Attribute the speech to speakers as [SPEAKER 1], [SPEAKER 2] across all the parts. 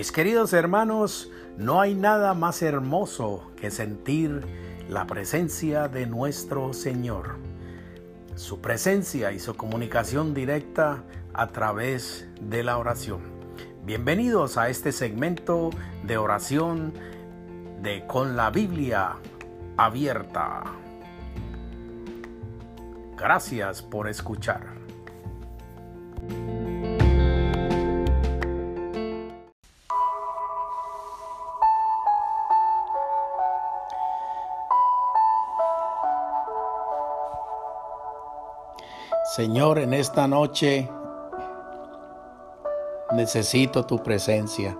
[SPEAKER 1] Mis queridos hermanos, no hay nada más hermoso que sentir la presencia de nuestro Señor. Su presencia y su comunicación directa a través de la oración. Bienvenidos a este segmento de oración de Con la Biblia abierta. Gracias por escuchar. Señor, en esta noche necesito tu presencia.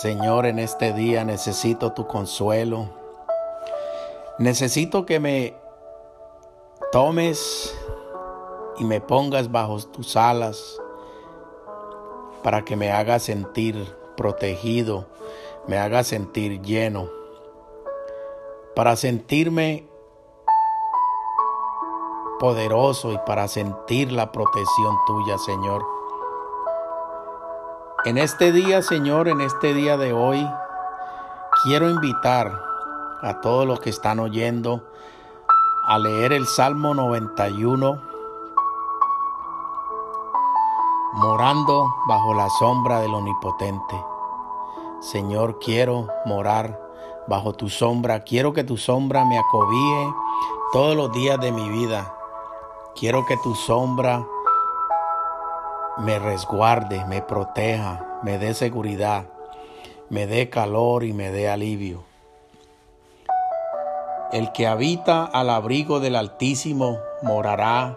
[SPEAKER 1] Señor, en este día necesito tu consuelo. Necesito que me tomes y me pongas bajo tus alas para que me haga sentir protegido, me haga sentir lleno, para sentirme poderoso y para sentir la protección tuya, Señor. En este día, Señor, en este día de hoy, quiero invitar a todos los que están oyendo a leer el Salmo 91, morando bajo la sombra del Omnipotente. Señor, quiero morar bajo tu sombra, quiero que tu sombra me acobíe todos los días de mi vida. Quiero que tu sombra me resguarde, me proteja, me dé seguridad, me dé calor y me dé alivio. El que habita al abrigo del Altísimo morará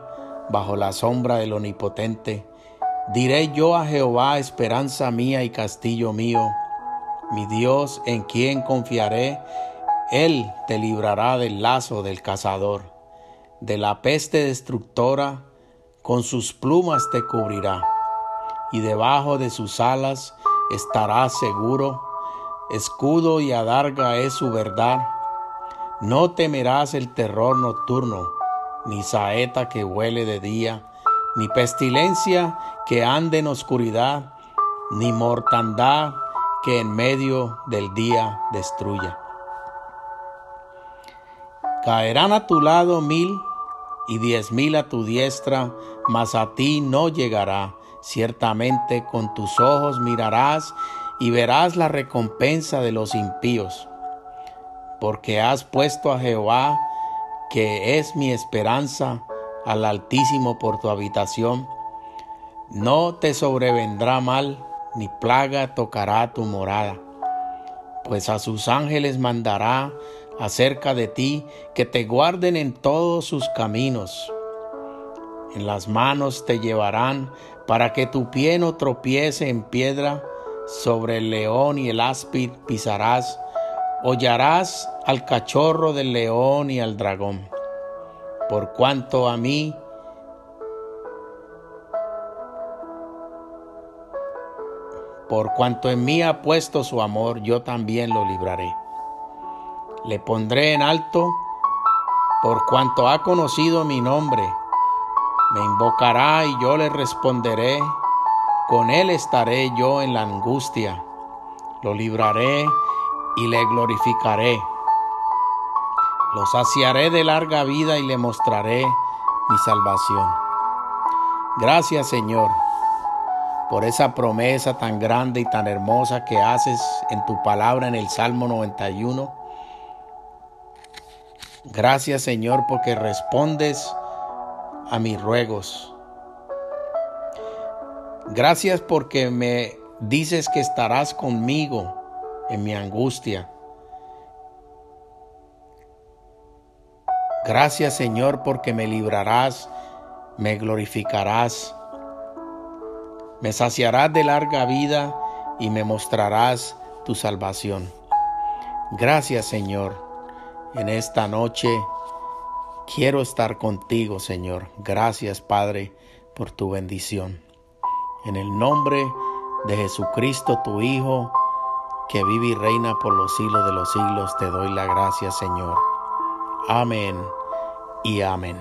[SPEAKER 1] bajo la sombra del Omnipotente. Diré yo a Jehová, esperanza mía y castillo mío, mi Dios en quien confiaré, Él te librará del lazo del cazador de la peste destructora, con sus plumas te cubrirá, y debajo de sus alas estarás seguro, escudo y adarga es su verdad. No temerás el terror nocturno, ni saeta que huele de día, ni pestilencia que ande en oscuridad, ni mortandad que en medio del día destruya. Caerán a tu lado mil y diez mil a tu diestra, mas a ti no llegará. Ciertamente con tus ojos mirarás y verás la recompensa de los impíos, porque has puesto a Jehová, que es mi esperanza, al Altísimo por tu habitación. No te sobrevendrá mal, ni plaga tocará tu morada, pues a sus ángeles mandará acerca de ti, que te guarden en todos sus caminos. En las manos te llevarán para que tu pie no tropiece en piedra, sobre el león y el áspid pisarás, hollarás al cachorro del león y al dragón. Por cuanto a mí por cuanto en mí ha puesto su amor, yo también lo libraré le pondré en alto por cuanto ha conocido mi nombre. Me invocará y yo le responderé. Con él estaré yo en la angustia. Lo libraré y le glorificaré. Lo saciaré de larga vida y le mostraré mi salvación. Gracias Señor por esa promesa tan grande y tan hermosa que haces en tu palabra en el Salmo 91 Gracias Señor porque respondes a mis ruegos. Gracias porque me dices que estarás conmigo en mi angustia. Gracias Señor porque me librarás, me glorificarás, me saciarás de larga vida y me mostrarás tu salvación. Gracias Señor en esta noche quiero estar contigo, Señor. Gracias, Padre, por tu bendición. En el nombre de Jesucristo, tu Hijo, que vive y reina por los siglos de los siglos, te doy la gracia, Señor. Amén y amén.